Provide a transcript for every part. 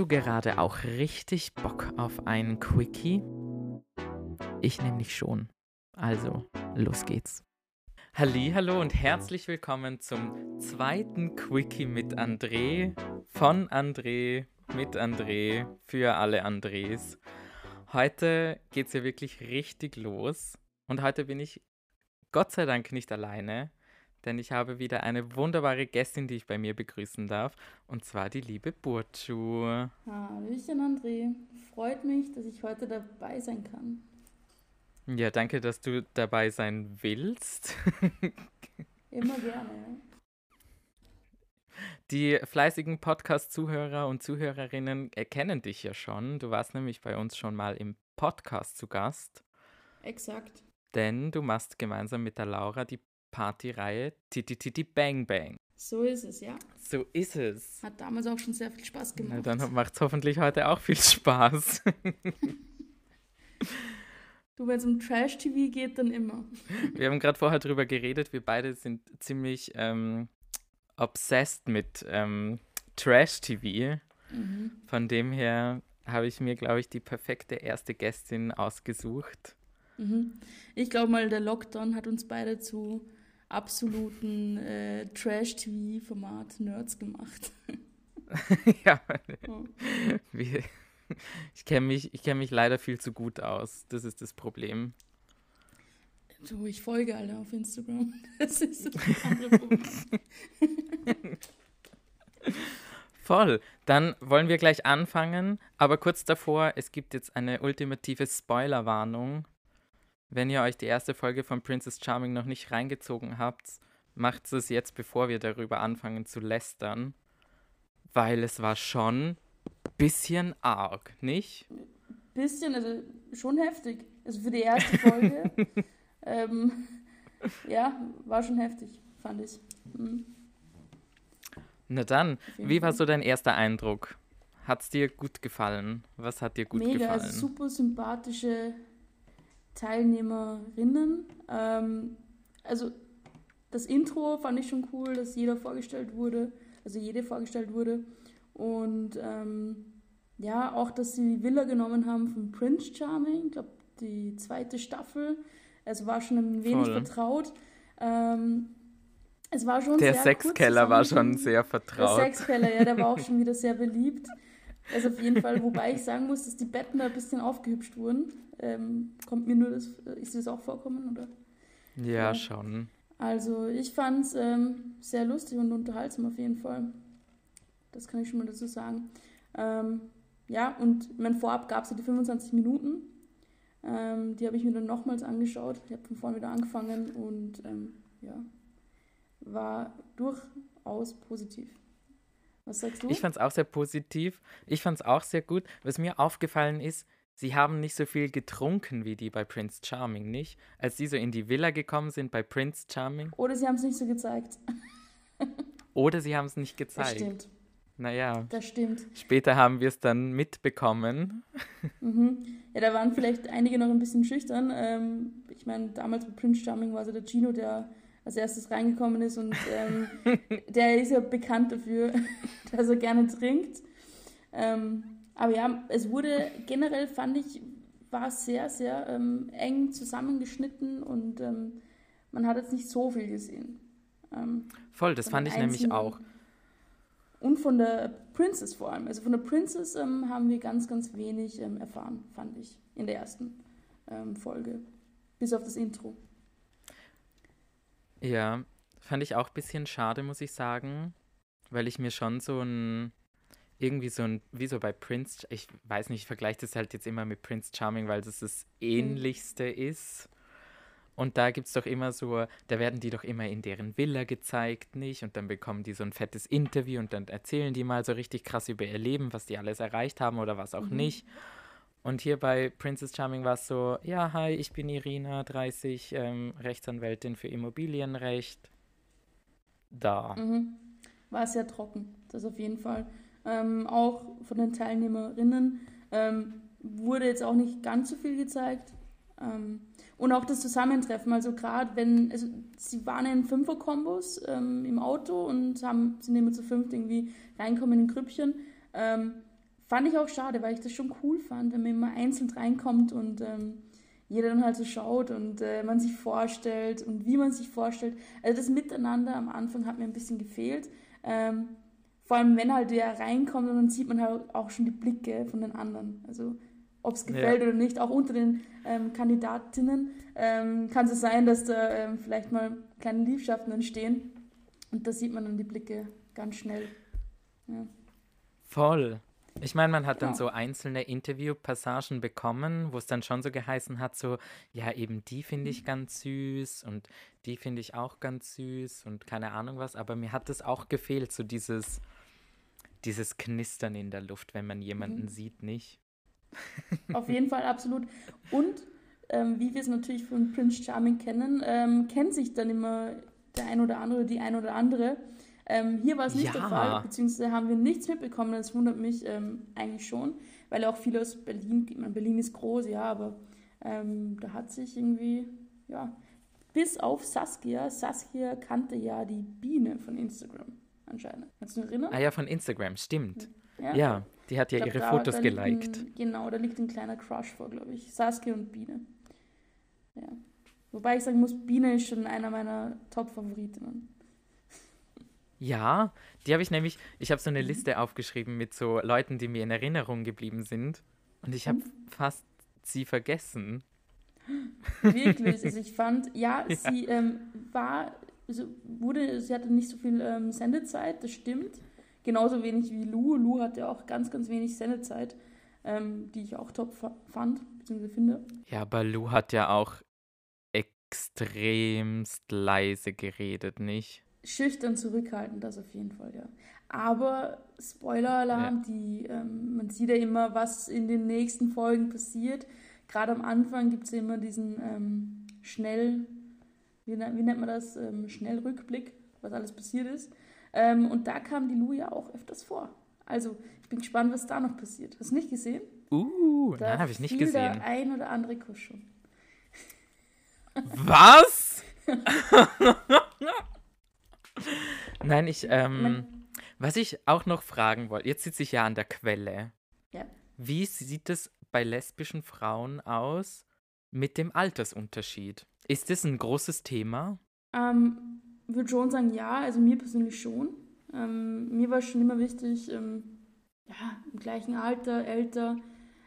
du gerade auch richtig Bock auf einen Quickie? Ich nämlich schon. Also, los geht's. Halli, hallo und herzlich willkommen zum zweiten Quickie mit André, von André, mit André, für alle Andres. Heute geht's ja wirklich richtig los und heute bin ich Gott sei Dank nicht alleine, denn ich habe wieder eine wunderbare Gästin, die ich bei mir begrüßen darf, und zwar die liebe Burcu. Hallöchen, André. Freut mich, dass ich heute dabei sein kann. Ja, danke, dass du dabei sein willst. Immer gerne. Die fleißigen Podcast-Zuhörer und Zuhörerinnen erkennen dich ja schon. Du warst nämlich bei uns schon mal im Podcast zu Gast. Exakt. Denn du machst gemeinsam mit der Laura die Partyreihe Titi Titi Bang Bang. So ist es, ja. So ist es. Hat damals auch schon sehr viel Spaß gemacht. Na, dann macht es hoffentlich heute auch viel Spaß. du, wenn es um Trash-TV geht, dann immer. Wir haben gerade vorher drüber geredet, wir beide sind ziemlich ähm, obsessed mit ähm, Trash-TV. Mhm. Von dem her habe ich mir, glaube ich, die perfekte erste Gästin ausgesucht. Mhm. Ich glaube mal, der Lockdown hat uns beide zu absoluten äh, Trash-TV-Format-Nerds gemacht. ja, Wie, ich kenne mich, kenn mich leider viel zu gut aus. Das ist das Problem. Du, ich folge alle auf Instagram. Das ist das andere Problem. Voll. Dann wollen wir gleich anfangen. Aber kurz davor, es gibt jetzt eine ultimative Spoilerwarnung. Wenn ihr euch die erste Folge von Princess Charming noch nicht reingezogen habt, macht es jetzt, bevor wir darüber anfangen zu lästern. Weil es war schon bisschen arg, nicht? Bisschen, also schon heftig. Also für die erste Folge. ähm, ja, war schon heftig, fand ich. Mhm. Na dann, wie war so dein erster Eindruck? Hat es dir gut gefallen? Was hat dir gut Mega, gefallen? Mega, also super sympathische Teilnehmerinnen. Ähm, also das Intro fand ich schon cool, dass jeder vorgestellt wurde, also jede vorgestellt wurde. Und ähm, ja, auch, dass sie die Villa genommen haben von Prince Charming, ich glaube die zweite Staffel. Es war schon ein wenig Voll. vertraut. Ähm, es war schon der Sexkeller war schon sehr vertraut. Der Sexkeller, ja, der war auch schon wieder sehr beliebt. Also auf jeden Fall, wobei ich sagen muss, dass die Betten da ein bisschen aufgehübscht wurden. Ähm, kommt mir nur das, ist dir das auch vorkommen, oder? Ja, ja. schon. Also ich fand es ähm, sehr lustig und unterhaltsam auf jeden Fall. Das kann ich schon mal dazu sagen. Ähm, ja, und mein Vorab gab es ja die 25 Minuten. Ähm, die habe ich mir dann nochmals angeschaut. Ich habe von vorne wieder angefangen und ähm, ja, war durchaus positiv. Was sagst du? Ich fand es auch sehr positiv. Ich fand es auch sehr gut. Was mir aufgefallen ist, sie haben nicht so viel getrunken wie die bei Prince Charming, nicht? Als sie so in die Villa gekommen sind bei Prince Charming. Oder sie haben es nicht so gezeigt. Oder sie haben es nicht gezeigt. Das stimmt. Naja. Das stimmt. Später haben wir es dann mitbekommen. Mhm. Ja, da waren vielleicht einige noch ein bisschen schüchtern. Ähm, ich meine, damals bei Prince Charming war so der Gino, der als erstes reingekommen ist und ähm, der ist ja bekannt dafür, dass er gerne trinkt. Ähm, aber ja, es wurde generell, fand ich, war sehr, sehr ähm, eng zusammengeschnitten und ähm, man hat jetzt nicht so viel gesehen. Ähm, Voll, das fand ich nämlich auch. Und von der Princess vor allem. Also von der Princess ähm, haben wir ganz, ganz wenig erfahren, fand ich, in der ersten Folge. Bis auf das Intro. Ja, fand ich auch ein bisschen schade, muss ich sagen, weil ich mir schon so ein, irgendwie so ein, wie so bei Prince, ich weiß nicht, ich vergleiche das halt jetzt immer mit Prince Charming, weil das das mhm. ähnlichste mhm. ist. Und da gibt es doch immer so, da werden die doch immer in deren Villa gezeigt, nicht? Und dann bekommen die so ein fettes Interview und dann erzählen die mal so richtig krass über ihr Leben, was die alles erreicht haben oder was auch mhm. nicht. Und hier bei Princess Charming war es so, ja, hi, ich bin Irina, 30, ähm, Rechtsanwältin für Immobilienrecht. Da. Mhm. War sehr trocken, das auf jeden Fall. Ähm, auch von den Teilnehmerinnen ähm, wurde jetzt auch nicht ganz so viel gezeigt. Ähm, und auch das Zusammentreffen, also gerade wenn, also sie waren in Fünfer-Kombos ähm, im Auto und haben, sind immer zu fünft irgendwie reinkommen in Grüppchen. Ähm, fand ich auch schade, weil ich das schon cool fand, wenn man immer einzeln reinkommt und ähm, jeder dann halt so schaut und äh, man sich vorstellt und wie man sich vorstellt. Also das Miteinander am Anfang hat mir ein bisschen gefehlt. Ähm, vor allem, wenn halt der reinkommt und dann sieht man halt auch schon die Blicke von den anderen. Also ob es gefällt ja. oder nicht, auch unter den ähm, Kandidatinnen ähm, kann es sein, dass da ähm, vielleicht mal kleine Liebschaften entstehen. Und da sieht man dann die Blicke ganz schnell. Ja. Voll. Ich meine, man hat dann so einzelne Interviewpassagen bekommen, wo es dann schon so geheißen hat, so, ja, eben die finde ich mhm. ganz süß und die finde ich auch ganz süß und keine Ahnung was, aber mir hat es auch gefehlt, so dieses, dieses Knistern in der Luft, wenn man jemanden mhm. sieht, nicht? Auf jeden Fall, absolut. Und ähm, wie wir es natürlich von Prince Charming kennen, ähm, kennt sich dann immer der ein oder andere, die ein oder andere. Ähm, hier war es nicht ja. der Fall, beziehungsweise haben wir nichts mitbekommen. Das wundert mich ähm, eigentlich schon, weil auch viele aus Berlin, ich meine, Berlin ist groß, ja, aber ähm, da hat sich irgendwie, ja, bis auf Saskia. Saskia kannte ja die Biene von Instagram anscheinend. Kannst du dich erinnern? Ah ja, von Instagram, stimmt. Ja, ja die hat ja glaub, ihre da, Fotos da geliked. Ein, genau, da liegt ein kleiner Crush vor, glaube ich. Saskia und Biene. Ja. Wobei ich sagen muss, Biene ist schon einer meiner Top-Favoritinnen. Ja, die habe ich nämlich, ich habe so eine mhm. Liste aufgeschrieben mit so Leuten, die mir in Erinnerung geblieben sind. Und ich habe mhm. fast sie vergessen. Wirklich, also ich fand, ja, ja. sie ähm, war, also wurde, sie hatte nicht so viel ähm, Sendezeit, das stimmt. Genauso wenig wie Lou. Lou hatte auch ganz, ganz wenig Sendezeit, ähm, die ich auch top fand, beziehungsweise finde. Ja, aber Lou hat ja auch extremst leise geredet, nicht? Schüchtern zurückhaltend, das auf jeden Fall, ja. Aber Spoiler-Alarm, ja. ähm, man sieht ja immer, was in den nächsten Folgen passiert. Gerade am Anfang gibt es ja immer diesen ähm, schnell, wie, wie, nennt man das, ähm, Schnellrückblick, was alles passiert ist. Ähm, und da kam die Lou ja auch öfters vor. Also ich bin gespannt, was da noch passiert. Hast du nicht gesehen? Uh, da habe ich nicht gesehen. Der ein oder andere Kuss schon. Was? Nein, ich, ähm, was ich auch noch fragen wollte, jetzt sitze ich ja an der Quelle. Ja. Wie sieht es bei lesbischen Frauen aus mit dem Altersunterschied? Ist das ein großes Thema? Ähm, würde schon sagen, ja, also mir persönlich schon. Ähm, mir war schon immer wichtig, ähm, ja, im gleichen Alter, älter.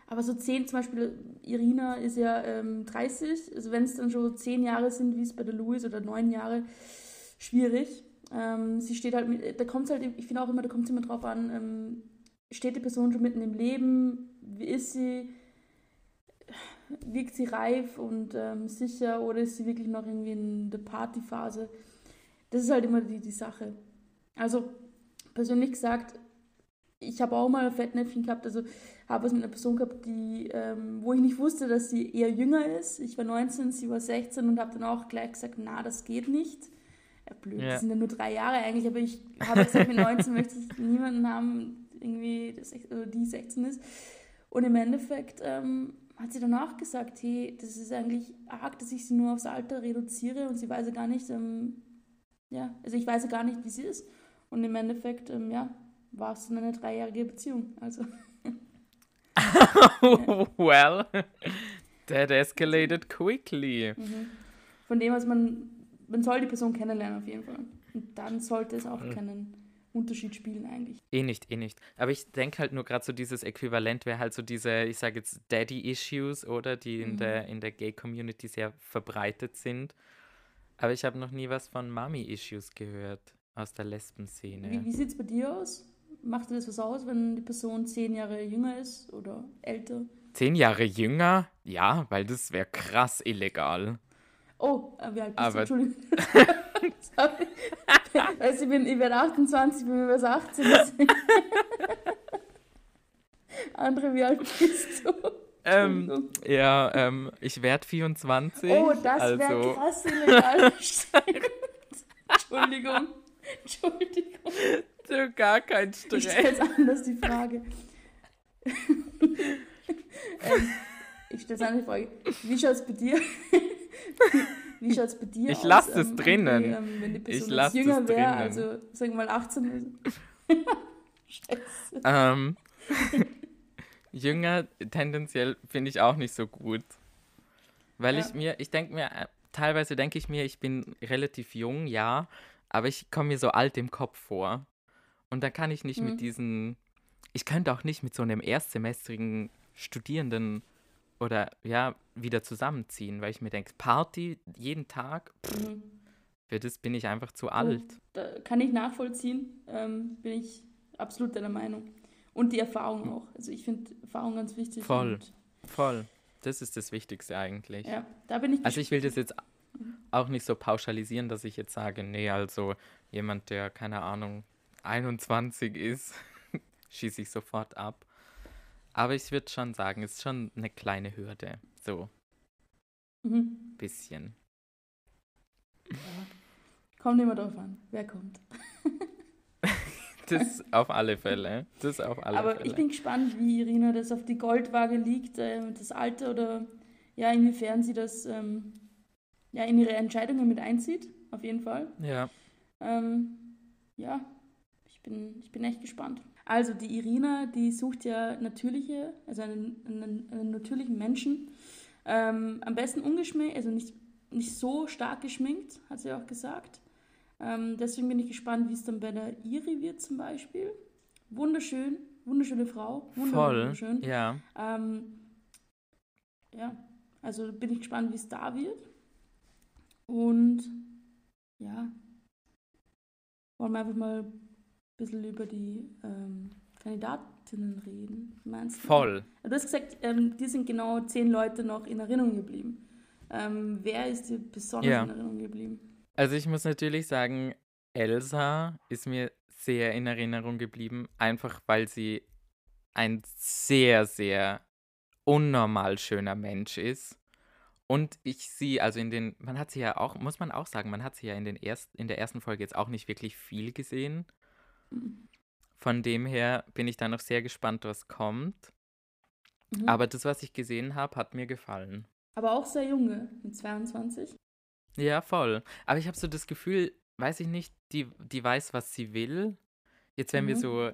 Aber so zehn, zum Beispiel, Irina ist ja ähm, 30, also wenn es dann schon zehn Jahre sind, wie es bei der Louis oder neun Jahre, schwierig. Ähm, sie steht halt, da kommt halt, ich finde auch immer, da kommt es immer drauf an, ähm, steht die Person schon mitten im Leben, wie ist sie, wirkt sie reif und ähm, sicher oder ist sie wirklich noch irgendwie in der Partyphase? Das ist halt immer die, die Sache. Also persönlich gesagt, ich habe auch mal ein Fettnäpfchen gehabt, also habe es mit einer Person gehabt, die, ähm, wo ich nicht wusste, dass sie eher jünger ist. Ich war 19, sie war 16 und habe dann auch gleich gesagt, na, das geht nicht blöd, ja. das sind ja nur drei Jahre eigentlich, aber ich habe gesagt, mit 19 möchte ich niemanden haben, irgendwie, das, also die 16 ist. Und im Endeffekt ähm, hat sie danach gesagt, hey, das ist eigentlich arg, dass ich sie nur aufs Alter reduziere und sie weiß ja gar nicht, ähm, ja, also ich weiß ja gar nicht, wie sie ist. Und im Endeffekt, ähm, ja, war es dann eine dreijährige Beziehung, also. well, that escalated quickly. Mhm. Von dem, was man man soll die Person kennenlernen auf jeden Fall. Und dann sollte es auch mhm. keinen Unterschied spielen eigentlich. Eh nicht, eh nicht. Aber ich denke halt nur gerade so dieses Äquivalent wäre halt so diese, ich sage jetzt Daddy-Issues, oder? Die in mhm. der, in der Gay-Community sehr verbreitet sind. Aber ich habe noch nie was von Mommy-Issues gehört aus der Lesben-Szene. Wie, wie sieht es bei dir aus? Macht dir das was aus, wenn die Person zehn Jahre jünger ist oder älter? Zehn Jahre jünger? Ja, weil das wäre krass illegal. Oh, äh, wie alt bist Aber du? Entschuldigung. Sorry. Also ich bin, ich bin 28, ich bin über 18. Andere, wie alt bist du? Ähm, ja, ähm, ich werde 24. Oh, das also... wäre krass illegal. Entschuldigung. Entschuldigung. So gar kein Stress. Ich stelle jetzt anders die Frage. ähm, ich stelle die Frage. Wie schaut es bei dir wie schaut es bei dir ich aus? Ich lasse es ähm, drinnen. Ähm, wenn die Person ich lasse jünger wäre, also sagen wir mal 18 ist. Scheiße. Ähm, Jünger tendenziell finde ich auch nicht so gut. Weil Ja. ich mir, ich denke mir, äh, teilweise denke ich mir, ich bin relativ jung, ja, aber ich komme mir so alt im Kopf vor. Und da kann ich nicht Mhm. mit diesen, ich könnte auch nicht mit so einem erstsemestrigen Studierenden oder ja, wieder zusammenziehen, weil ich mir denke, Party jeden Tag, pff, Mhm. für das bin ich einfach zu Oh, alt. Da kann ich nachvollziehen, ähm, bin ich absolut deiner Meinung. Und die Erfahrung auch. Also ich finde Erfahrung ganz wichtig. Voll. Voll. Das ist das Wichtigste eigentlich. ja, da bin ich Also ich will das jetzt auch nicht so pauschalisieren, dass ich jetzt sage, nee, also jemand, der, keine Ahnung, 21 ist, schieße ich sofort ab. Aber ich würde schon sagen, es ist schon eine kleine Hürde. So, Mhm. bisschen. Kommt immer drauf an, wer kommt. Das auf alle Fälle. Das auf alle Aber Fälle. ich bin gespannt, wie Irina das auf die Goldwaage liegt, äh, das Alter oder ja, inwiefern sie das ähm, ja, in ihre Entscheidungen mit einzieht, auf jeden Fall. ja, Ähm, ja, ich bin, ich bin echt gespannt. Also die Irina, die sucht ja natürliche, also einen, einen, einen natürlichen Menschen. Ähm, am besten ungeschminkt, also nicht, nicht so stark geschminkt, hat sie auch gesagt. Ähm, deswegen bin ich gespannt, wie es dann bei der Iri wird zum Beispiel. Wunderschön, wunderschöne Frau. Wunder- voll. Wunderschön. Ja. Ähm, ja, also bin ich gespannt, wie es da wird. Und ja, wollen wir einfach mal bisschen über die ähm, Kandidatinnen reden, meinst du? Voll. Du hast gesagt, ähm, dir sind genau zehn Leute noch in Erinnerung geblieben. Ähm, wer ist dir besonders Ja. in Erinnerung geblieben? Also ich muss natürlich sagen, Elsa ist mir sehr in Erinnerung geblieben, einfach weil sie ein sehr, sehr unnormal schöner Mensch ist. Und ich sie, also in den, man hat sie ja auch, muss man auch sagen, man hat sie ja in, den erst, in der ersten Folge jetzt auch nicht wirklich viel gesehen. Von dem her bin ich da noch sehr gespannt, was kommt. Mhm. Aber das, was ich gesehen habe, hat mir gefallen. Aber auch sehr junge, mit 22. Ja, voll. Aber ich habe so das Gefühl, weiß ich nicht, die, die weiß, was sie will. Jetzt, wenn wir Mhm. so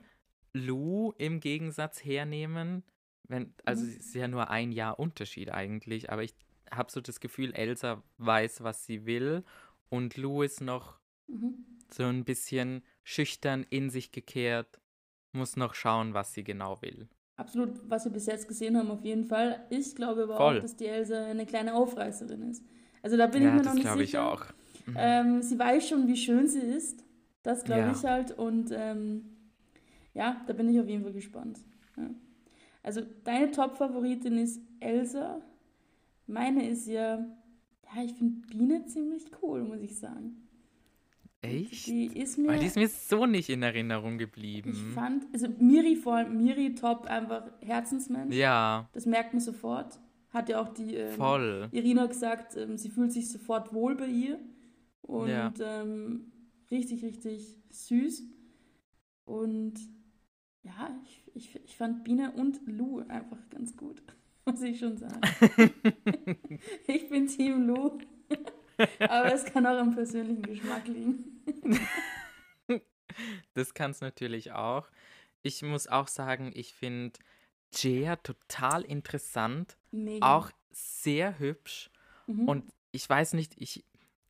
Lou im Gegensatz hernehmen, wenn, also Mhm. es ist ja nur ein Jahr Unterschied eigentlich, aber ich habe so das Gefühl, Elsa weiß, was sie will und Lou ist noch Mhm. So ein bisschen schüchtern in sich gekehrt, muss noch schauen, was sie genau will. Absolut, was wir bis jetzt gesehen haben, auf jeden Fall. Ich glaube aber Voll. auch, dass die Elsa eine kleine Aufreißerin ist. Also da bin ich ja, mir noch das nicht glaube ich sicher. auch. Mhm. Ähm, sie weiß schon, wie schön sie ist. Das glaube Ja. ich halt. Und ähm, ja, da bin ich auf jeden Fall gespannt. Ja. Also deine Top-Favoritin ist Elsa. Meine ist ja, ja, ich finde Biene ziemlich cool, muss ich sagen. Echt? Die ist mir, Weil die ist mir so nicht in Erinnerung geblieben. ich fand, also Miri vor allem, Miri top, einfach Herzensmensch. ja, Das merkt man sofort. Hat ja auch die ähm, voll. Irina gesagt, ähm, sie fühlt sich sofort wohl bei ihr. Und Ja. ähm, richtig, richtig süß. Und ja, ich, ich, ich fand Biene und Lou einfach ganz gut, muss ich schon sagen. ich bin Team Lou. Aber es kann auch am persönlichen Geschmack liegen. Das kann es natürlich auch. Ich muss auch sagen, ich finde Jea total interessant, Mega. auch sehr hübsch. Mhm. Und ich weiß nicht, ich,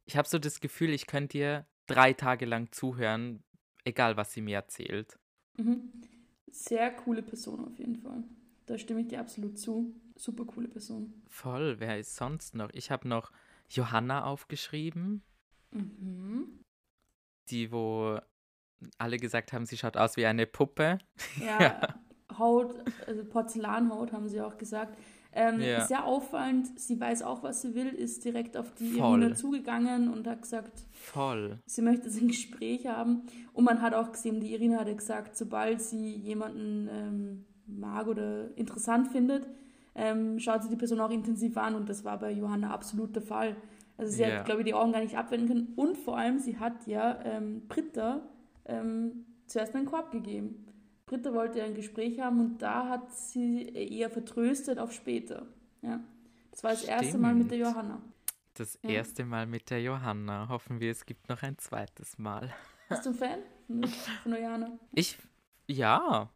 ich habe so das Gefühl, ich könnte ihr drei Tage lang zuhören, egal was sie mir erzählt. Mhm. Sehr coole Person auf jeden Fall. Da stimme ich dir absolut zu. Super coole Person. Voll, wer ist sonst noch? Ich habe noch Johanna aufgeschrieben, Mhm. die, wo alle gesagt haben, sie schaut aus wie eine Puppe. Ja, Haut, also Porzellanhaut haben sie auch gesagt. Ähm, Ja. Sehr auffallend, sie weiß auch, was sie will, ist direkt auf die. Irina zugegangen und hat gesagt, Voll. sie möchte ein Gespräch haben. Und man hat auch gesehen, die Irina hat ja gesagt, sobald sie jemanden ähm, mag oder interessant findet, ähm, schaut sie die Person auch intensiv an und das war bei Johanna absolut der Fall. Also sie Ja. hat, glaube ich, die Augen gar nicht abwenden können und vor allem, sie hat ja ähm, Britta ähm, zuerst einen Korb gegeben. Britta wollte ein Gespräch haben und da hat sie eher vertröstet auf später. Ja. Das war das erste Mal mit der Stimmt. Johanna. Das Ja. erste Mal mit der Johanna. Hoffen wir, es gibt noch ein zweites Mal. Bist du ein Fan von, der Johanna? Ich, ja?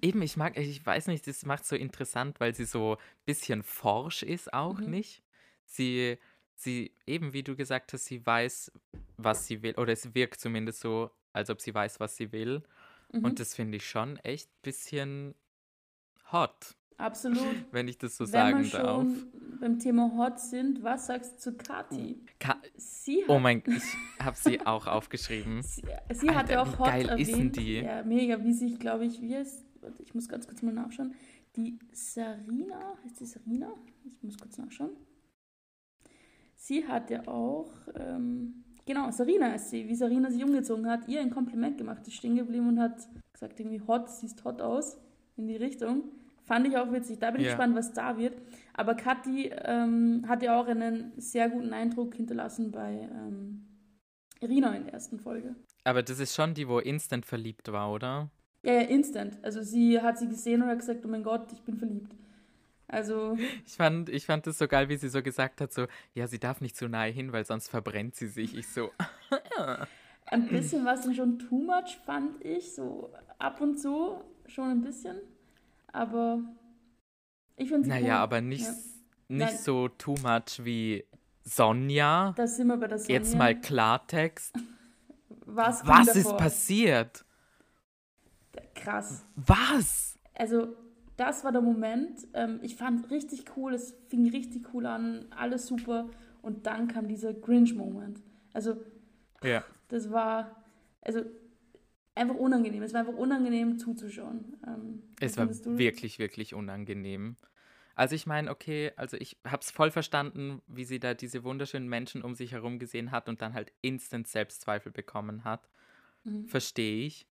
Eben, ich mag, ich weiß nicht, das macht so interessant, weil sie so ein bisschen forsch ist auch Mhm. nicht. Sie, sie, eben wie du gesagt hast, sie weiß, was sie will, oder es wirkt zumindest so, als ob sie weiß, was sie will. Mhm. Und das finde ich schon echt ein bisschen hot, Absolut. wenn ich das so Wenn sagen wir darf. schon beim Thema Hot sind, was sagst du zu Kathi? Ka Sie oh mein, ich habe sie auch aufgeschrieben. sie, sie hat ja Alter, auch wie Hot geil ist denn erwähnt. die? Ja, mega, wie sich, glaube ich, wie es, ich muss ganz kurz mal nachschauen. Die Sarina, heißt die Sarina? Ich muss kurz nachschauen. Sie hat ja auch, ähm, genau, Sarina ist sie, wie Sarina sich umgezogen hat, ihr ein Kompliment gemacht, ist stehen geblieben und hat gesagt, irgendwie hot, siehst hot aus, in die Richtung. Fand ich auch witzig. Da bin ich Ja. gespannt, was da wird. Aber Kathi ähm, hat ja auch einen sehr guten Eindruck hinterlassen bei ähm, Irina in der ersten Folge. Aber das ist schon die, wo instant verliebt war, oder? Ja, ja, instant. Also sie hat sie gesehen und hat gesagt, oh mein Gott, ich bin verliebt. Also, Ich fand, ich fand das so geil, wie sie so gesagt hat, so, ja, sie darf nicht zu nahe hin, weil sonst verbrennt sie sich. Ich so, ein bisschen was dann schon too much, fand ich. So ab und zu schon ein bisschen. Aber ich finde sie cool. naja, aber nicht, Ja. nicht Nein. so too much wie Sonja. Da sind wir bei der Sonja. Jetzt mal Klartext. Was, Was ist passiert? Krass. Was? Also, das war der Moment. Ähm, ich fand richtig cool, es fing richtig cool an, alles super. Und dann kam dieser Grinch-Moment. Also, Ja. das war, also, einfach unangenehm. Es war einfach unangenehm zuzuschauen. Ähm, Es war wirklich, wirklich unangenehm. Also ich meine, okay, also ich habe es voll verstanden, wie sie da diese wunderschönen Menschen um sich herum gesehen hat und dann halt instant Selbstzweifel bekommen hat. Mhm. Verstehe ich.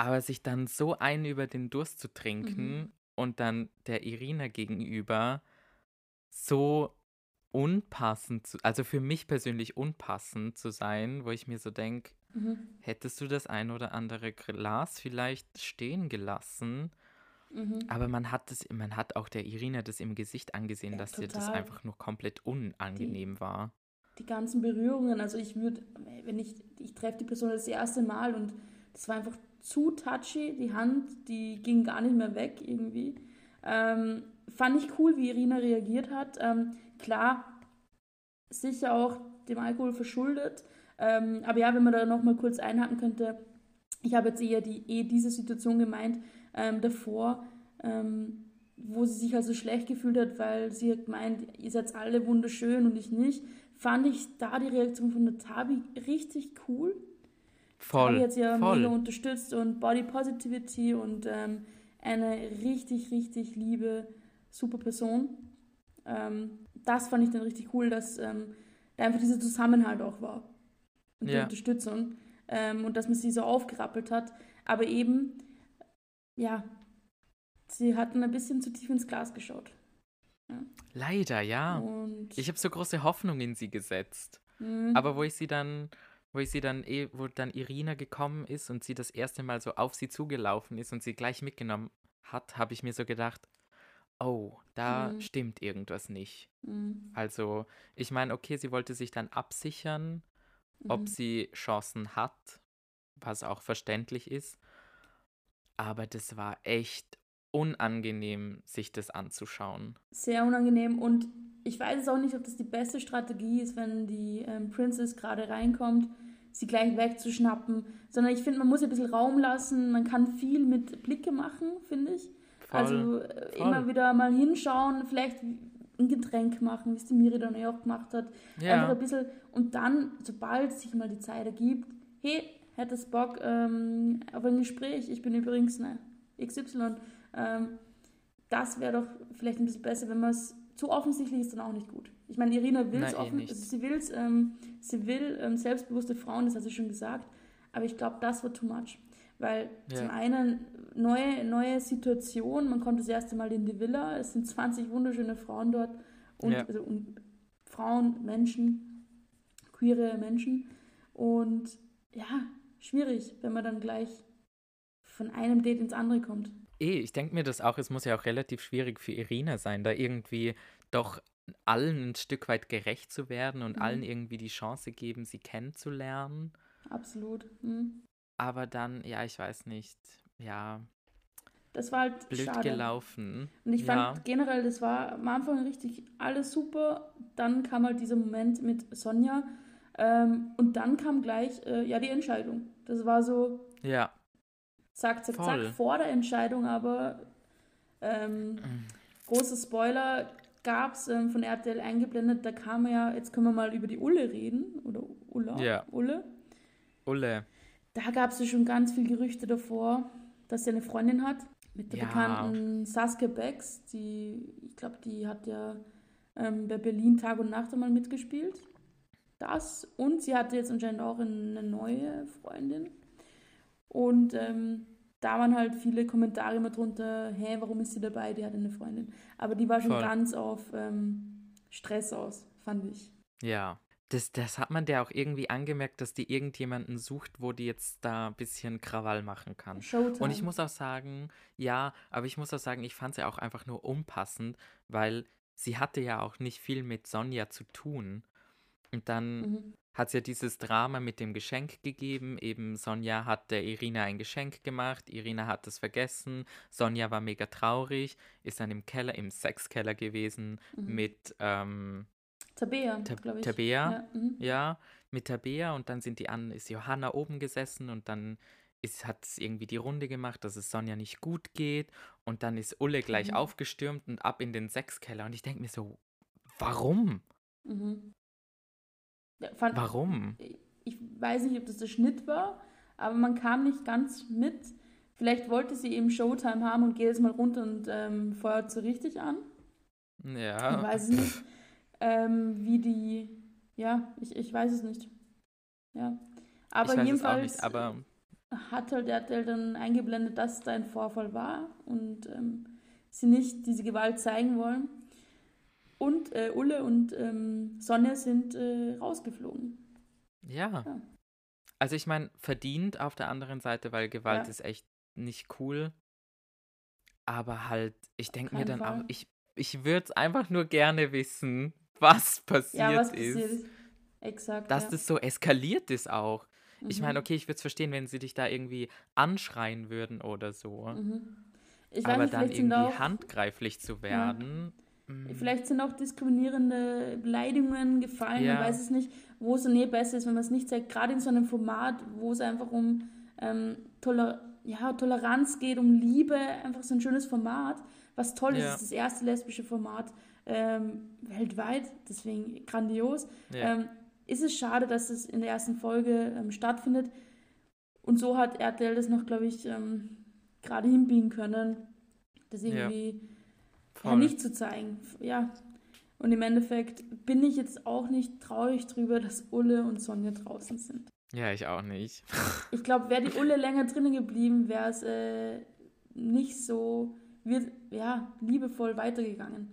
Aber sich dann so einen über den Durst zu trinken Mhm. und dann der Irina gegenüber so unpassend, zu, also für mich persönlich unpassend zu sein, wo ich mir so denke, Mhm. hättest du das ein oder andere Glas vielleicht stehen gelassen? Mhm. Aber man hat es, man hat auch der Irina das im Gesicht angesehen, Ja, dass ihr das total. einfach nur komplett unangenehm war. die ganzen Berührungen, also ich würde, wenn ich, ich treffe die Person das erste Mal und das war einfach zu touchy, die Hand, die ging gar nicht mehr weg irgendwie. Ähm, fand ich cool, wie Irina reagiert hat. Ähm, klar, sicher auch dem Alkohol verschuldet. Ähm, aber ja, wenn man da nochmal kurz einhaken könnte, ich habe jetzt eher die, eh diese Situation gemeint, ähm, davor, ähm, wo sie sich also schlecht gefühlt hat, weil sie hat gemeint, ihr seid alle wunderschön und ich nicht, fand ich da die Reaktion von der Tabi richtig cool. Voll, Tabi hat sie ja voll. mega unterstützt und Body Positivity und ähm, eine richtig, richtig liebe, super Person. Ähm, das fand ich dann richtig cool, dass ähm, da einfach dieser Zusammenhalt auch war und die Ja. Unterstützung ähm, und dass man sie so aufgerappelt hat. Aber eben, ja, sie hatten ein bisschen zu tief ins Glas geschaut. Leider, ja. Und Ich habe so große Hoffnung in sie gesetzt. mh, Aber wo ich sie dann, wo ich sie dann eh, wo dann Irina gekommen ist und sie das erste Mal so auf sie zugelaufen ist und sie gleich mitgenommen hat, habe ich mir so gedacht, oh, da Mhm. stimmt irgendwas nicht. mh, Also, ich meine, okay, sie wollte sich dann absichern, ob mhm. sie Chancen hat, was auch verständlich ist. Aber das war echt unangenehm, sich das anzuschauen. sehr unangenehm und ich weiß jetzt auch nicht, ob das die beste Strategie ist, wenn die ähm, Princess gerade reinkommt, sie gleich wegzuschnappen, sondern ich finde, man muss ein bisschen Raum lassen, man kann viel mit Blicke machen, finde ich. Voll. also äh, voll. immer wieder mal hinschauen, vielleicht ein Getränk machen, wie es die Miri dann auch gemacht hat. Einfach ja, ein bisschen und dann, sobald sich mal die Zeit ergibt, hey, hättest Bock ähm, auf ein Gespräch, ich bin übrigens ne, XY, ähm, das wäre doch vielleicht ein bisschen besser, wenn man es zu offensichtlich ist, dann auch nicht gut. Ich meine, Irina will es eh offen, also sie will's, ähm, sie will ähm, selbstbewusste Frauen, das hat sie schon gesagt, aber ich glaube, das war too much. Weil Ja. zum einen neue, neue Situation, man kommt das erste Mal in die Villa, es sind 20 wunderschöne Frauen dort und, Ja. also, und Frauen, Menschen, queere Menschen und ja, schwierig, wenn man dann gleich von einem Date ins andere kommt. eh, ich denke mir das auch, es muss ja auch relativ schwierig für Irina sein, da irgendwie doch allen ein Stück weit gerecht zu werden und Mhm. allen irgendwie die Chance geben, sie kennenzulernen. Absolut. Hm. Aber dann, ja, ich weiß nicht, ja, Das war halt Blöd schade. gelaufen. Und ich fand ja. generell, das war am Anfang richtig alles super. Dann kam halt dieser Moment mit Sonja. Ähm, und dann kam gleich, äh, ja, die Entscheidung. Das war so, Ja. Zack, zack, Voll. zack, vor der Entscheidung, aber ähm, große Spoiler gab es ähm, von RTL eingeblendet. Da kam ja, jetzt können wir mal über die Ulle reden. Oder Ulla? Ja. Ulle. Ulle. Da gab es ja schon ganz viel Gerüchte davor, dass er eine Freundin hat. Mit der Ja. bekannten Saskia Becks. Die, ich glaube, die hat ja ähm, bei Berlin Tag und Nacht einmal mitgespielt. Das. Und sie hatte jetzt anscheinend auch eine neue Freundin. Und ähm, da waren halt viele Kommentare immer drunter, hä, warum ist sie dabei? Die hat eine Freundin. Aber die war schon Voll. ganz auf ähm, Stress aus, fand ich. Ja. Das, das hat man der auch irgendwie angemerkt, dass die irgendjemanden sucht, wo die jetzt da ein bisschen Krawall machen kann. Showtime. Und ich muss auch sagen, ja, aber ich muss auch sagen, ich fand sie auch einfach nur unpassend, weil sie hatte ja auch nicht viel mit Sonja zu tun. Und dann Mhm. Hat es ja dieses Drama mit dem Geschenk gegeben. Eben Sonja hat der Irina ein Geschenk gemacht, Irina hat es vergessen, Sonja war mega traurig, ist dann im Keller, im Sexkeller gewesen Mhm. mit ähm, Tabea, Tab- glaube ich. Tabea. Ja, mhm. ja, mit Tabea und dann sind die an, ist Johanna oben gesessen und dann hat es irgendwie die Runde gemacht, dass es Sonja nicht gut geht und dann ist Ulle gleich Mhm. aufgestürmt und ab in den Sexkeller und ich denke mir so, warum? Mhm. Ja, fand, Warum? Ich weiß nicht, ob das der Schnitt war, aber man kam nicht ganz mit. Vielleicht wollte sie eben Showtime haben und geht jetzt mal runter und ähm, feuert so richtig an. Ich Ja, weiß es nicht. Ähm, wie die. Ja, ich, ich weiß es nicht. Ja. Aber ich jedenfalls nicht, aber hat halt RTL dann eingeblendet, dass da ein Vorfall war und ähm, sie nicht diese Gewalt zeigen wollen. Und äh, Ulle und ähm, Sonja sind äh, rausgeflogen. ja. Ja. Also ich meine, verdient auf der anderen Seite, weil Gewalt Ja. ist echt nicht cool. Aber halt, ich denke mir dann auch, Fall. ich, ich würde es einfach nur gerne wissen, was passiert Ja, was ist. passiert ist. Exakt. Dass ja. das so eskaliert ist auch. Ich Mhm. meine, okay, ich würde es verstehen, wenn sie dich da irgendwie anschreien würden oder so. Mhm. Ich Aber nicht, dann irgendwie auch, handgreiflich zu werden. mm, vielleicht sind auch diskriminierende Beleidigungen gefallen, Ja. man weiß es nicht, wo es dann eh besser ist, wenn man es nicht zeigt. Gerade in so einem Format, wo es einfach um ähm, Toler ja, Toleranz geht, um Liebe, einfach so ein schönes Format, was toll ist. Ja. Es ist das erste lesbische Format ähm, weltweit, deswegen grandios. Ja. Ähm, ist es schade, dass es in der ersten Folge ähm, stattfindet. Und so hat RTL das noch, glaube ich, ähm, gerade hinbiegen können, das Ja. irgendwie ja, nicht zu zeigen. Ja. Und im Endeffekt bin ich jetzt auch nicht traurig drüber, dass Ulle und Sonja draußen sind. Ja, ich auch nicht. Ich glaube, wäre die Ulle länger drinnen geblieben, wäre es äh, nicht so wird, ja, liebevoll weitergegangen,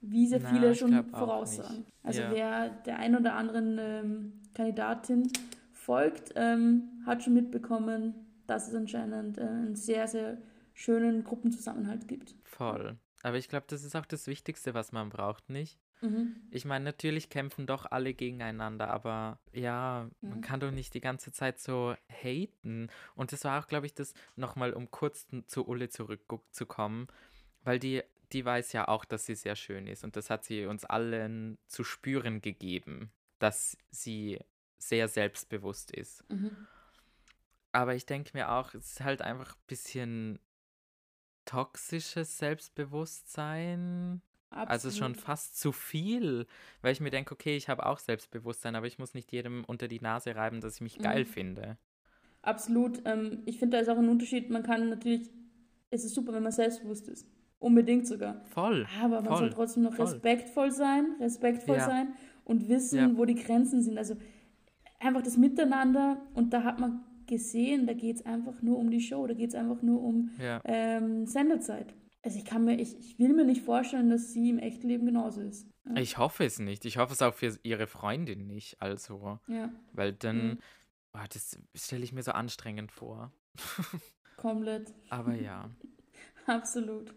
wie sehr Na, viele schon voraussagen. Also Ja. wer der ein oder anderen ähm, Kandidatin folgt, ähm, hat schon mitbekommen, dass es anscheinend äh, einen sehr, sehr schönen Gruppenzusammenhalt gibt. Voll. Aber ich glaube, das ist auch das Wichtigste, was man braucht, nicht? Mhm. Ich meine, natürlich kämpfen doch alle gegeneinander, aber ja, man Mhm. kann doch nicht die ganze Zeit so haten. Und das war auch, glaube ich, das nochmal, um kurz zu Ulle zurückzukommen, weil die, die weiß ja auch, dass sie sehr schön ist und das hat sie uns allen zu spüren gegeben, dass sie sehr selbstbewusst ist. Mhm. Aber ich denke mir auch, es ist halt einfach ein bisschen toxisches Selbstbewusstsein. Also schon Absolut. fast zu viel, weil ich mir denke, okay, ich habe auch Selbstbewusstsein, aber ich muss nicht jedem unter die Nase reiben, dass ich mich geil Mhm. finde. Absolut. Ähm, ich finde, da ist auch ein Unterschied. Man kann natürlich, es ist super, wenn man selbstbewusst ist. Unbedingt sogar. Voll. Aber man Voll, soll trotzdem noch voll. respektvoll sein, respektvoll Ja. sein und wissen, Ja. wo die Grenzen sind. Also einfach das Miteinander und da hat man gesehen, da geht es einfach nur um die Show, da geht es einfach nur um Ja. ähm, Senderzeit. Also ich kann mir, ich, ich will mir nicht vorstellen, dass sie im echten Leben genauso ist. Ja. Ich hoffe es nicht. Ich hoffe es auch für ihre Freundin nicht. Also, ja, weil dann, Mhm. boah, das stelle ich mir so anstrengend vor. komplett. Aber ja, Absolut.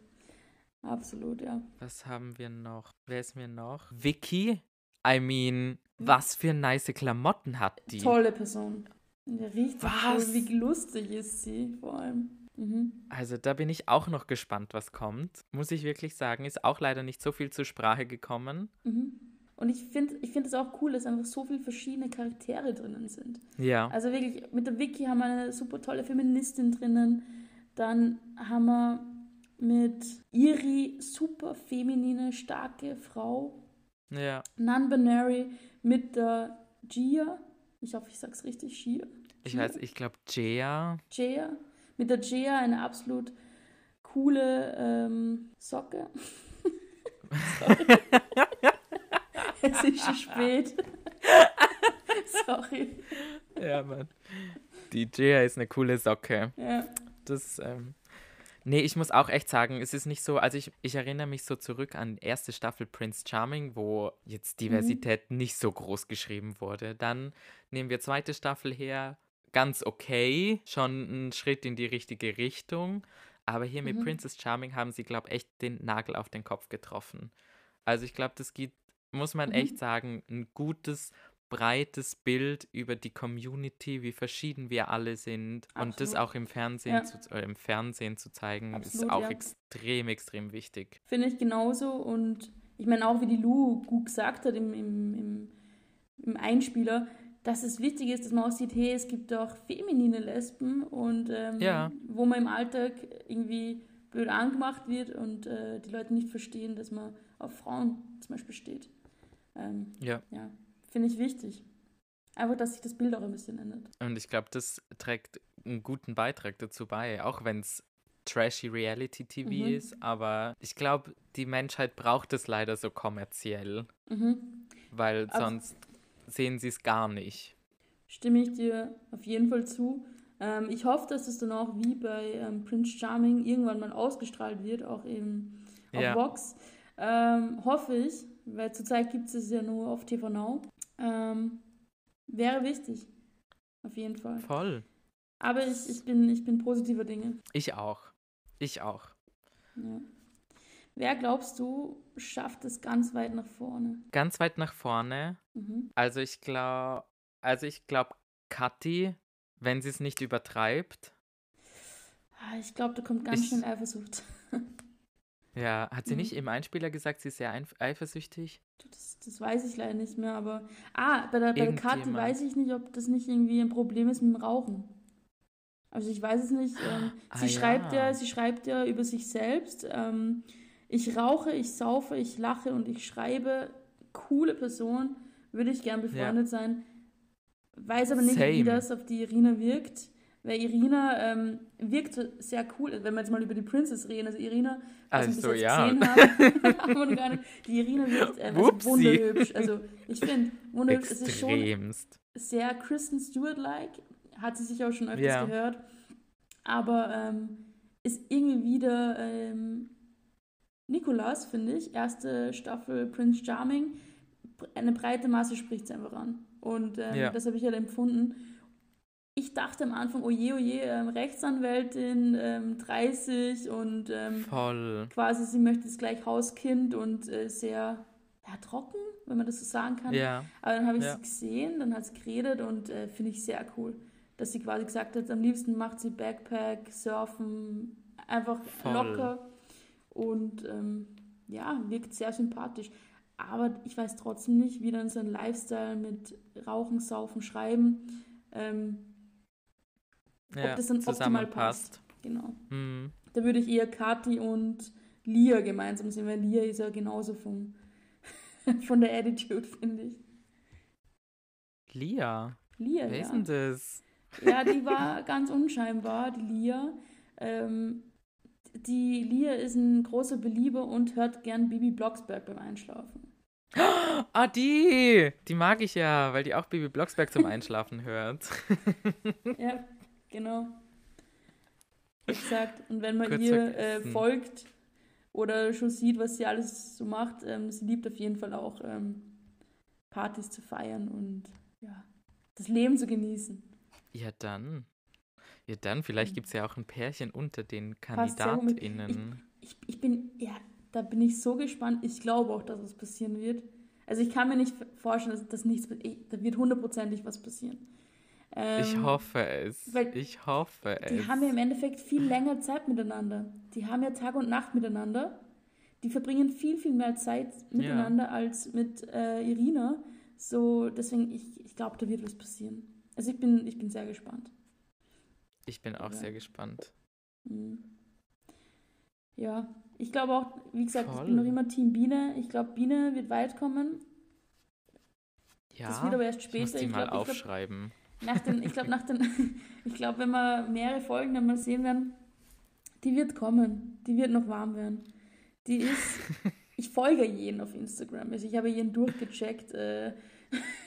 Absolut, ja. was haben wir noch? Wer ist mir noch? Vicky? I mean, Mhm. was für nice Klamotten hat die? Tolle Person. Ja, riecht Was? So, wie lustig ist sie vor allem. Mhm. Also da bin ich auch noch gespannt, was kommt. Muss ich wirklich sagen, ist auch leider nicht so viel zur Sprache gekommen. Mhm. Und ich finde ich find es auch cool, dass einfach so viele verschiedene Charaktere drinnen sind. Ja. Also wirklich, mit der Vicky haben wir eine super tolle Feministin drinnen. Dann haben wir mit Iri super feminine, starke Frau. Ja. Non-binary mit der Gia. Ich hoffe, ich sag's richtig, Gia. Ich weiß, ich glaube Jaya. Gia. Mit der Gia eine absolut coole ähm, Socke. Sorry. es ist schon spät. Sorry. Ja, Mann. Die Jaya ist eine coole Socke. Ja. Das, ähm, nee, ich muss auch echt sagen, es ist nicht so, also ich, ich erinnere mich so zurück an erste Staffel Prince Charming, wo jetzt Diversität nicht so groß geschrieben wurde. Dann nehmen wir zweite Staffel her, ganz okay, schon ein Schritt in die richtige Richtung. Aber hier mit Mhm. Princess Charming haben sie, glaube ich, echt den Nagel auf den Kopf getroffen. Also ich glaube, das geht, muss man Mhm. echt sagen, ein gutes, breites Bild über die Community, wie verschieden wir alle sind. Und das Absolut. auch im Fernsehen, Ja. zu, oder im Fernsehen zu zeigen, ist Absolut, auch ja. extrem, extrem wichtig. Finde ich genauso. Und ich meine auch, wie die Lu gut gesagt hat im, im, im, im Einspieler, dass es wichtig ist, dass man auch sieht, hey, es gibt auch feminine Lesben und ähm, Ja. wo man im Alltag irgendwie blöd angemacht wird und äh, die Leute nicht verstehen, dass man auf Frauen zum Beispiel steht. Ähm, Ja. ja, finde ich wichtig. Einfach, dass sich das Bild auch ein bisschen ändert. Und ich glaube, das trägt einen guten Beitrag dazu bei, auch wenn es trashy Reality-TV Mhm. ist. Aber ich glaube, die Menschheit braucht es leider so kommerziell, Mhm. weil Abs- sonst sehen sie es gar nicht. Stimme ich dir auf jeden Fall zu. Ähm, ich hoffe, dass es dann auch wie bei ähm, Prince Charming irgendwann mal ausgestrahlt wird, auch eben auf Ja. Vox. Ähm, hoffe ich, weil zurzeit gibt es es ja nur auf TV Now. Ähm, wäre wichtig. Auf jeden Fall. Voll. Aber ich, ich, bin, ich bin positiver Dinge. Ich auch. Ich auch. Ja. Wer glaubst du, schafft es ganz weit nach vorne? Ganz weit nach vorne. Mhm. Also ich glaube, also ich glaube, Kathi, wenn sie es nicht übertreibt, Ah, Ich glaube, da kommt ganz Ich- schnell Eifersucht. ja, hat sie Mhm. nicht im Einspieler gesagt, sie ist sehr eifersüchtig? Das, das weiß ich leider nicht mehr, aber. Ah, bei der, bei der Karte Irgendjemand. weiß ich nicht, ob das nicht irgendwie ein Problem ist mit dem Rauchen. Also ich weiß es nicht. Ähm, Ah, sie schreibt ja. ja, sie schreibt ja über sich selbst. Ähm, ich rauche, ich saufe, ich lache und ich schreibe. Coole Person, würde ich gern befreundet sein. Weiß aber nicht, wie Same. das auf die Irina wirkt. Weil Irina ähm, wirkt sehr cool, wenn wir jetzt mal über die Princess reden. Also Irina, was Also, wir bis jetzt ja. gesehen noch gar nicht. Die Irina wirkt ähm, also wunderhübsch. Also ich finde, wunderhübsch. Es ist schon sehr Kristen Stewart-like. Hat sie sich auch schon öfters Ja. gehört. Aber ähm, ist irgendwie wieder ähm, Nikolas, finde ich. Erste Staffel Prince Charming. Eine breite Masse spricht es einfach an. Und ähm, Ja. das habe ich halt empfunden. Ich dachte am Anfang, oje, oje, ähm, Rechtsanwältin, ähm, 30 und ähm, quasi sie möchte jetzt gleich Hauskind und äh, sehr ja, trocken, wenn man das so sagen kann. Ja. Aber dann habe ich Ja. sie gesehen, dann hat sie geredet und äh, finde ich sehr cool, dass sie quasi gesagt hat, am liebsten macht sie Backpack, Surfen, einfach Voll. locker und ähm, ja, wirkt sehr sympathisch. Aber ich weiß trotzdem nicht, wie dann so ein Lifestyle mit Rauchen, Saufen, Schreiben, ähm, ja. ob das dann optimal passt. Genau. Hm. Da würde ich eher Kati und Lia gemeinsam sehen, weil Lia ist ja genauso vom, von der Attitude, finde ich. Lia. Lia, Wer ja. ist denn das? Ja, die war ganz unscheinbar, die Lia. Ähm, die Lia ist ein großer Belieber und hört gern Bibi Blocksberg beim Einschlafen. Ah, die! Die mag ich ja, weil die auch Bibi Blocksberg zum Einschlafen hört. Ja, genau. Exakt. Und wenn man ihr äh, vergessen. folgt oder schon sieht, was sie alles so macht, ähm, sie liebt auf jeden Fall auch ähm, Partys zu feiern und ja, das Leben zu genießen. Ja, dann. Ja, dann, vielleicht gibt es ja auch ein Pärchen unter den KandidatInnen. Ich, ich bin, ja, da bin ich so gespannt. Ich glaube auch, dass es passieren wird. Also ich kann mir nicht vorstellen, dass das nichts, ich, da wird hundertprozentig was passieren. Ähm, ich hoffe es. Ich hoffe Die es. haben ja im Endeffekt viel länger Zeit miteinander. Die haben ja Tag und Nacht miteinander. Die verbringen viel, viel mehr Zeit miteinander als mit äh, Irina. So, deswegen, ich, ich glaube, da wird was passieren. Also ich bin, ich bin sehr gespannt. Ich bin auch Ja. sehr gespannt. Mhm. Ja, ich glaube auch, wie gesagt, ich bin Voll. noch immer Team Biene. Ich glaube, Biene wird weit kommen. Ja, das wird aber erst ich später. muss die Ich mal glaub- ich glaub, aufschreiben. Nach den, ich glaube, nach den, ich glaube, wenn wir mehrere Folgen dann mal sehen werden, die wird kommen. Die wird noch warm werden. Die ist, ich folge jeden auf Instagram. Also ich habe jeden durchgecheckt. Äh,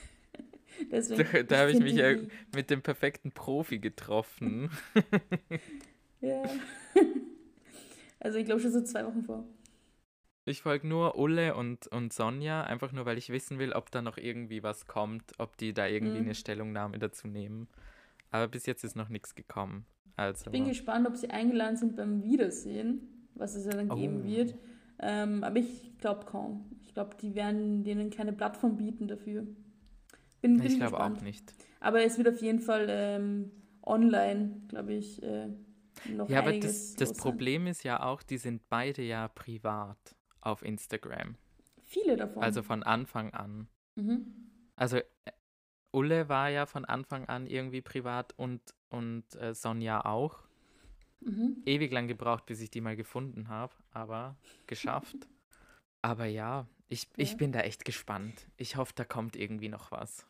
deswegen, Da, da habe ich mich ja mit dem perfekten Profi getroffen. Ja. Also ich glaube schon so zwei Wochen vor. Ich folge nur Ulle und, und Sonja, einfach nur, weil ich wissen will, ob da noch irgendwie was kommt, ob die da irgendwie Mhm. eine Stellungnahme dazu nehmen. Aber bis jetzt ist noch nichts gekommen. Also, Ich bin gespannt, ob sie eingeladen sind beim Wiedersehen, was es ja dann geben Oh. wird. Ähm, aber ich glaube kaum. Ich glaube, die werden denen keine Plattform bieten dafür. Bin, bin ich glaube auch nicht. Aber es wird auf jeden Fall ähm, online, glaube ich, äh, noch Ja, aber das, das. Problem ist ja auch, die sind beide ja privat auf Instagram. Viele davon. Also von Anfang an. mhm. Also äh, Ulle war ja von Anfang an irgendwie privat und, und äh, Sonja auch. Mhm. Ewig lang gebraucht, bis ich die mal gefunden habe, aber geschafft. aber ja, ich, ich Ja. bin da echt gespannt. Ich hoffe, da kommt irgendwie noch was.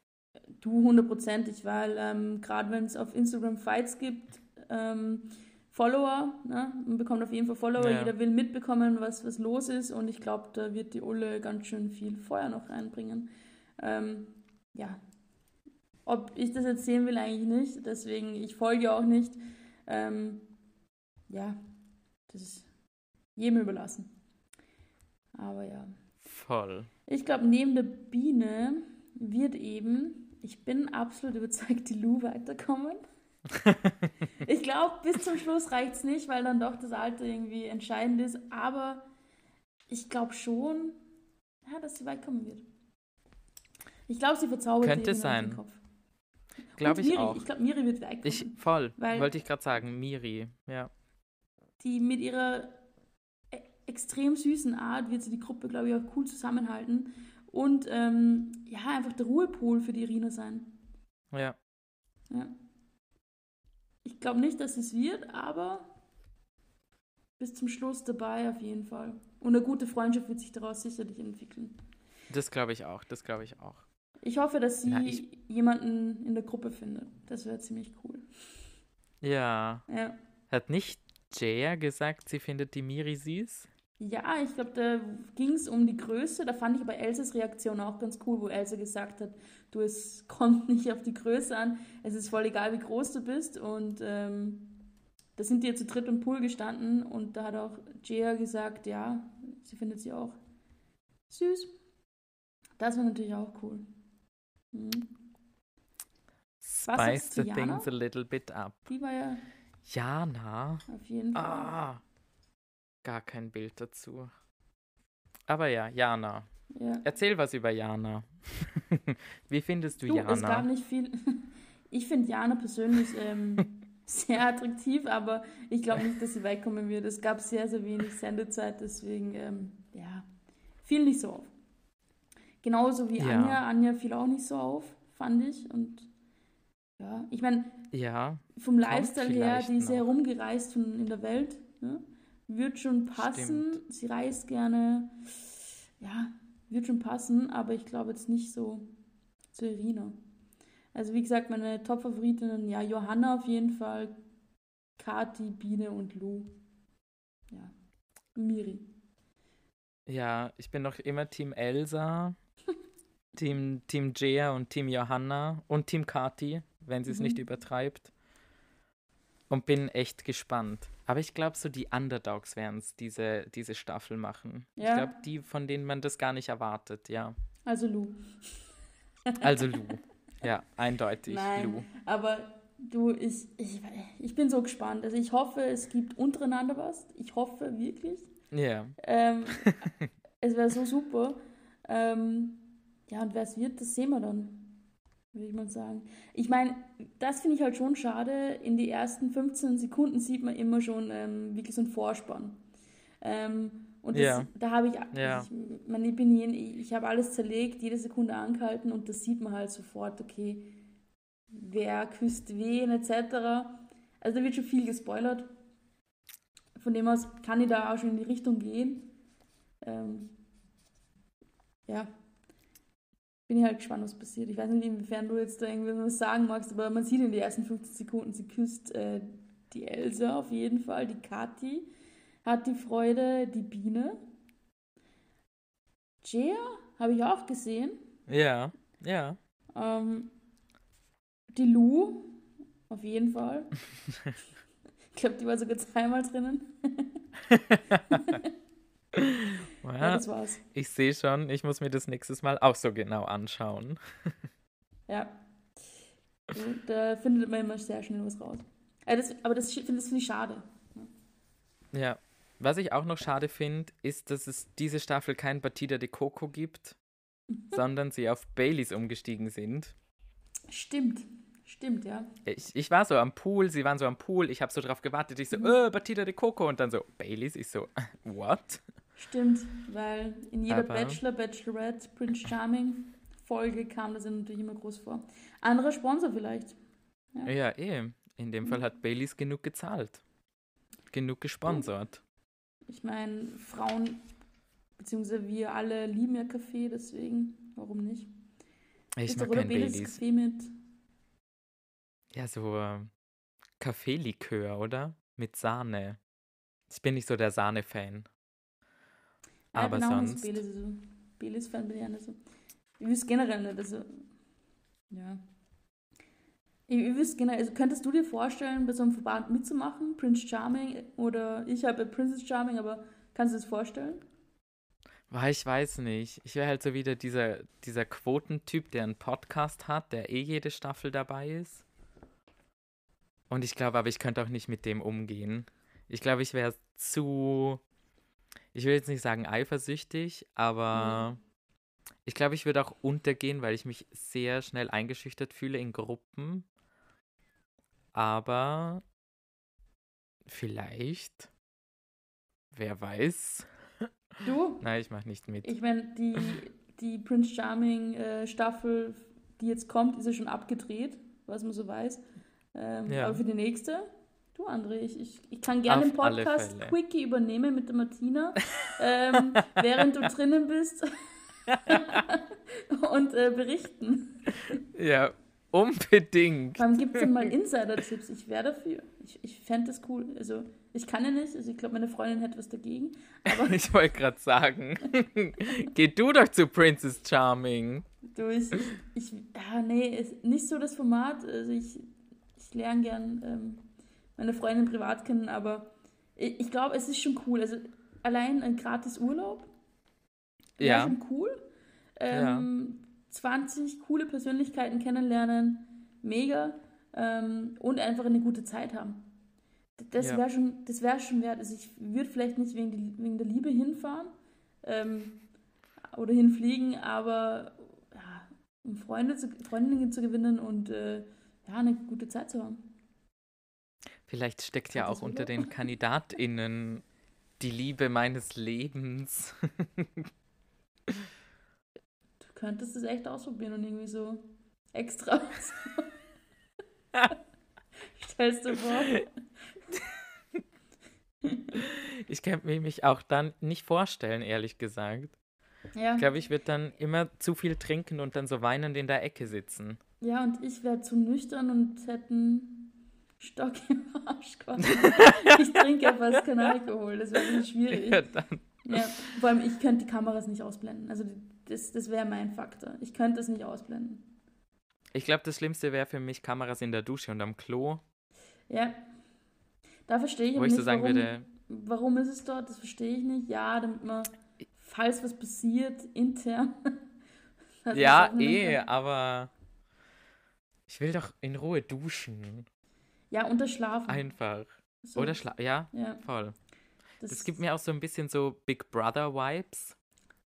Du hundertprozentig, weil ähm, gerade wenn es auf Instagram Fights gibt, ähm, Follower, ne? man bekommt auf jeden Fall Follower, Ja. jeder will mitbekommen, was, was los ist und ich glaube, da wird die Ulle ganz schön viel Feuer noch reinbringen. Ähm, ja, ob ich das erzählen will, eigentlich nicht, deswegen, ich folge auch nicht. Ähm, ja, das ist jedem überlassen. Aber ja. Voll. Ich glaube, neben der Biene wird eben, ich bin absolut überzeugt, die Lou weiterkommen. Ich glaube, bis zum Schluss reicht es nicht, weil dann doch das Alter irgendwie entscheidend ist. Aber ich glaube schon, ja, dass sie weit kommen wird. Ich glaube, sie verzaubert Könnte auf den sein. Kopf. Glaube ich Miri, auch. Ich glaube, Miri wird weit kommen. Ich, voll, wollte ich gerade sagen, Miri, ja. die mit ihrer e- extrem süßen Art wird sie die Gruppe, glaube ich, auch cool zusammenhalten. Und ähm, ja, einfach der Ruhepol für die Irina sein. Ja, Ja. Ich glaube nicht, dass es wird, aber bis zum Schluss dabei auf jeden Fall. Und eine gute Freundschaft wird sich daraus sicherlich entwickeln. das glaube ich auch, das glaube ich auch. Ich hoffe, dass sie Na, ich- jemanden in der Gruppe findet. Das wäre ziemlich cool. Ja, Ja. hat nicht Jaya gesagt, sie findet die Miri süß? Ja, ich glaube, da ging es um die Größe. Da fand ich aber Elsas Reaktion auch ganz cool, wo Elsa gesagt hat, du, es kommt nicht auf die Größe an, es ist voll egal, wie groß du bist. Und ähm, da sind die ja zu dritt im Pool gestanden und da hat auch Jaya gesagt, ja, sie findet sie auch süß. Das wäre natürlich auch cool. Was Spice the Jana? things a little bit up. Die war ja Jana? auf jeden Fall. Ah, gar kein Bild dazu. Aber ja, Jana. Ja. Erzähl was über Jana. Wie findest du, Du, es gab Jana? nicht viel. Ich finde Jana persönlich ähm, sehr attraktiv, aber ich glaube nicht, dass sie weit kommen wird. Es gab sehr, sehr wenig Sendezeit, deswegen, ähm, ja, fiel nicht so auf. Genauso wie Ja. Anja. Anja fiel auch nicht so auf, fand ich. Und ja, ich meine, Ja, vom Lifestyle her, die ist sehr noch. rumgereist von, in der Welt. Ne? Wird schon passen. Sie reist gerne. Ja, wird schon passen, aber ich glaube jetzt nicht so zu Irina. Also wie gesagt, meine Top-Favoritinnen, ja, Johanna auf jeden Fall, Kati, Biene und Lou. Ja, Miri. ja, ich bin noch immer Team Elsa, Team, Team Jaya und Team Johanna und Team Kati, wenn sie es Mhm. nicht übertreibt. Und bin echt gespannt. Aber ich glaube, so die Underdogs werden es diese, diese Staffel machen. Ja. Ich glaube, die, von denen man das gar nicht erwartet, ja. Also Lou. Also Lou. ja, eindeutig Nein, Lou. aber du, ich, ich, ich bin so gespannt. Also ich hoffe, es gibt untereinander was. Ich hoffe wirklich. Ja. Ähm, es wäre so super. Ähm, ja, und wer es wird, das sehen wir dann. Würde ich mal sagen. Ich meine, das finde ich halt schon schade. In die ersten 15 Sekunden sieht man immer schon ähm, wirklich so einen Vorspann. Ähm, und das, Ja. da habe ich, Ja. ich, man, ich bin hier, ich habe alles zerlegt, jede Sekunde angehalten und das sieht man halt sofort, okay, wer küsst wen etc. Also da wird schon viel gespoilert. Von dem aus kann ich da auch schon in die Richtung gehen. Ähm, ja, bin ich halt gespannt, was passiert. Ich weiß nicht, inwiefern du jetzt da irgendwie was sagen magst, aber man sieht in den ersten 15 Sekunden, sie küsst äh, die Elsa auf jeden Fall, die Kathi hat die Freude, die Biene. Jia habe ich auch gesehen. Ja, ja. Ähm, die Lu, auf jeden Fall. ich glaube, die war sogar zweimal drinnen. Ja, das war's. ich sehe schon, ich muss mir das nächstes Mal auch so genau anschauen. Ja. Da findet man immer sehr schnell was raus. Äh, das, aber das, find- das finde ich schade. Ja. Was ich auch noch schade finde, ist, dass es diese Staffel kein Batida de Coco gibt, sondern sie auf Baileys umgestiegen sind. Stimmt. Stimmt, ja. Ich, ich war so am Pool, sie waren so am Pool, ich habe so drauf gewartet, ich so, äh, Batida de Coco und dann so, Baileys, ich so, what? Stimmt, weil in jeder Aber- Bachelor, Bachelorette, Prince Charming Folge kam das ja natürlich immer groß vor. Anderer Sponsor vielleicht. Ja, eh. In dem Fall hat Baileys genug gezahlt. Genug gesponsert. Ich meine, Frauen, beziehungsweise wir alle lieben ja Kaffee, deswegen, warum nicht? Ich Ist mag kein Baileys Baileys. Kaffee mit. Ja, so äh, Kaffeelikör, oder? Mit Sahne. Ich bin nicht so der Sahne-Fan. Aber genau, sonst- So Baileys, also, Baileys-Fan bin ich ja nicht so. Ich wüsste generell nicht, also, ja. Ich, ich wüsste generell, also könntest du dir vorstellen, bei so einem Verband mitzumachen? Prince Charming oder ich habe Princess Charming, aber kannst du das vorstellen? Boah, ich weiß nicht. Ich wäre halt so wieder dieser, dieser Quotentyp, der einen Podcast hat, der eh jede Staffel dabei ist. Und ich glaube aber, ich könnte auch nicht mit dem umgehen. Ich glaube, ich wäre zu, ich will jetzt nicht sagen eifersüchtig, aber ich glaube, ich würde auch untergehen, weil ich mich sehr schnell eingeschüchtert fühle in Gruppen. Aber vielleicht, wer weiß. Du? Nein, ich mache nicht mit. Ich meine, die, die Prince Charming äh, Staffel, die jetzt kommt, ist ja schon abgedreht, was man so weiß. Ähm, Ja. Aber für die nächste, du André, ich, ich, ich kann gerne Auf den Podcast. Quickie übernehmen mit der Martina, ähm, während du drinnen bist und äh, berichten. Ja, unbedingt. Wann gibt es denn mal Insider-Tipps? Ich wäre dafür. Ich, ich fände das cool. Also, ich kann ja nicht, also ich glaube, meine Freundin hätte was dagegen. Aber Ich wollte gerade sagen, geh du doch zu Princess Charming. Du, ich, ich, ja, nee, ist nicht so das Format. Also ich, ich lerne gern ähm, meine Freundin privat kennen, aber ich, glaube, es ist schon cool. Also allein ein gratis Urlaub wäre Ja, schon cool. Ähm, 20 coole Persönlichkeiten kennenlernen, mega. Ähm, und einfach eine gute Zeit haben. Das Ja. wäre schon, das wär schon wert. Also ich würde vielleicht nicht wegen, die, wegen der Liebe hinfahren ähm, oder hinfliegen, aber ja, um Freunde zu, Freundinnen zu gewinnen und äh, ja, eine gute Zeit zu haben. Vielleicht steckt ja auch unter den KandidatInnen die Liebe meines Lebens. Du könntest es echt ausprobieren und irgendwie so extra. Stellst du vor? Ich kann mir mich auch dann nicht vorstellen, ehrlich gesagt. Ja. Ich glaube, ich würde dann immer zu viel trinken und dann so weinend in der Ecke sitzen. Ja, und ich wäre zu nüchtern und hätte einen Stock im Arsch quasi. ich trinke fast keinen Alkohol, das wäre schwierig. Ja, dann. Ja, vor allem, ich könnte die Kameras nicht ausblenden. Also das, das wäre mein Faktor. Ich könnte das nicht ausblenden. Ich glaube, das Schlimmste wäre für mich Kameras in der Dusche und am Klo, Ja. Da verstehe ich wo ich so nicht, sagen warum, würde, warum ist es dort, das verstehe ich nicht. Ja, damit man, falls was passiert, intern. ja, es eh, aber ich will doch in Ruhe duschen. Ja, Schlafen. Einfach. So. Oder schla ja, Ja, voll. das, Das gibt mir auch so ein bisschen so Big Brother Vibes.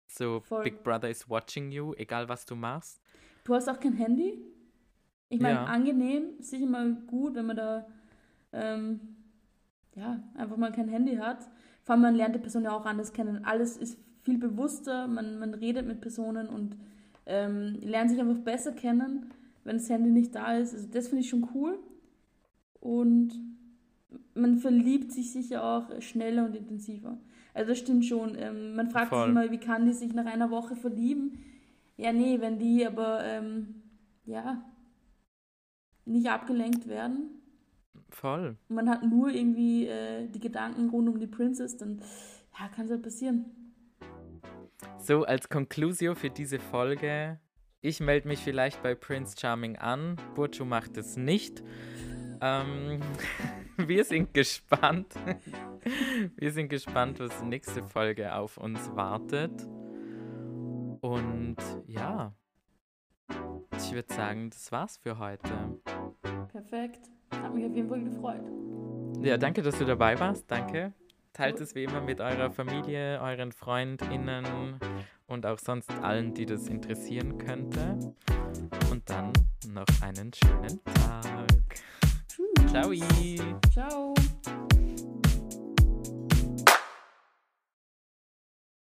So Voll. Big Brother is watching you, egal was du machst. Du hast auch kein Handy? Ich meine, Ja. angenehm, sicher mal gut, wenn man da ähm, ja, einfach mal kein Handy hat. Vor allem, man lernt die Person ja auch anders kennen. Alles ist viel bewusster, man, man redet mit Personen und ähm, lernt sich einfach besser kennen, wenn das Handy nicht da ist. Also das finde ich schon cool. Und man verliebt sich sicher auch schneller und intensiver. Also das stimmt schon. Ähm, man fragt Voll. sich immer, wie kann die sich nach einer Woche verlieben? Ja, nee, wenn die aber ähm, ja nicht abgelenkt werden Voll. und man hat nur irgendwie äh, die Gedanken rund um die Princess, dann ja, kann es halt passieren. So, als Conclusio für diese Folge. Ich melde mich vielleicht bei Prince Charming an. Burcu macht es nicht. Ähm, wir sind gespannt. wir sind gespannt, was nächste Folge auf uns wartet. Und ja, ich würde sagen, das war's für heute. Perfekt. Hat mich auf jeden Fall gefreut. Ja, danke, dass du dabei warst. Danke. Teilt es wie immer mit eurer Familie, euren FreundInnen und auch sonst allen, die das interessieren könnte. Und dann noch einen schönen Tag. Ciao. Ciao.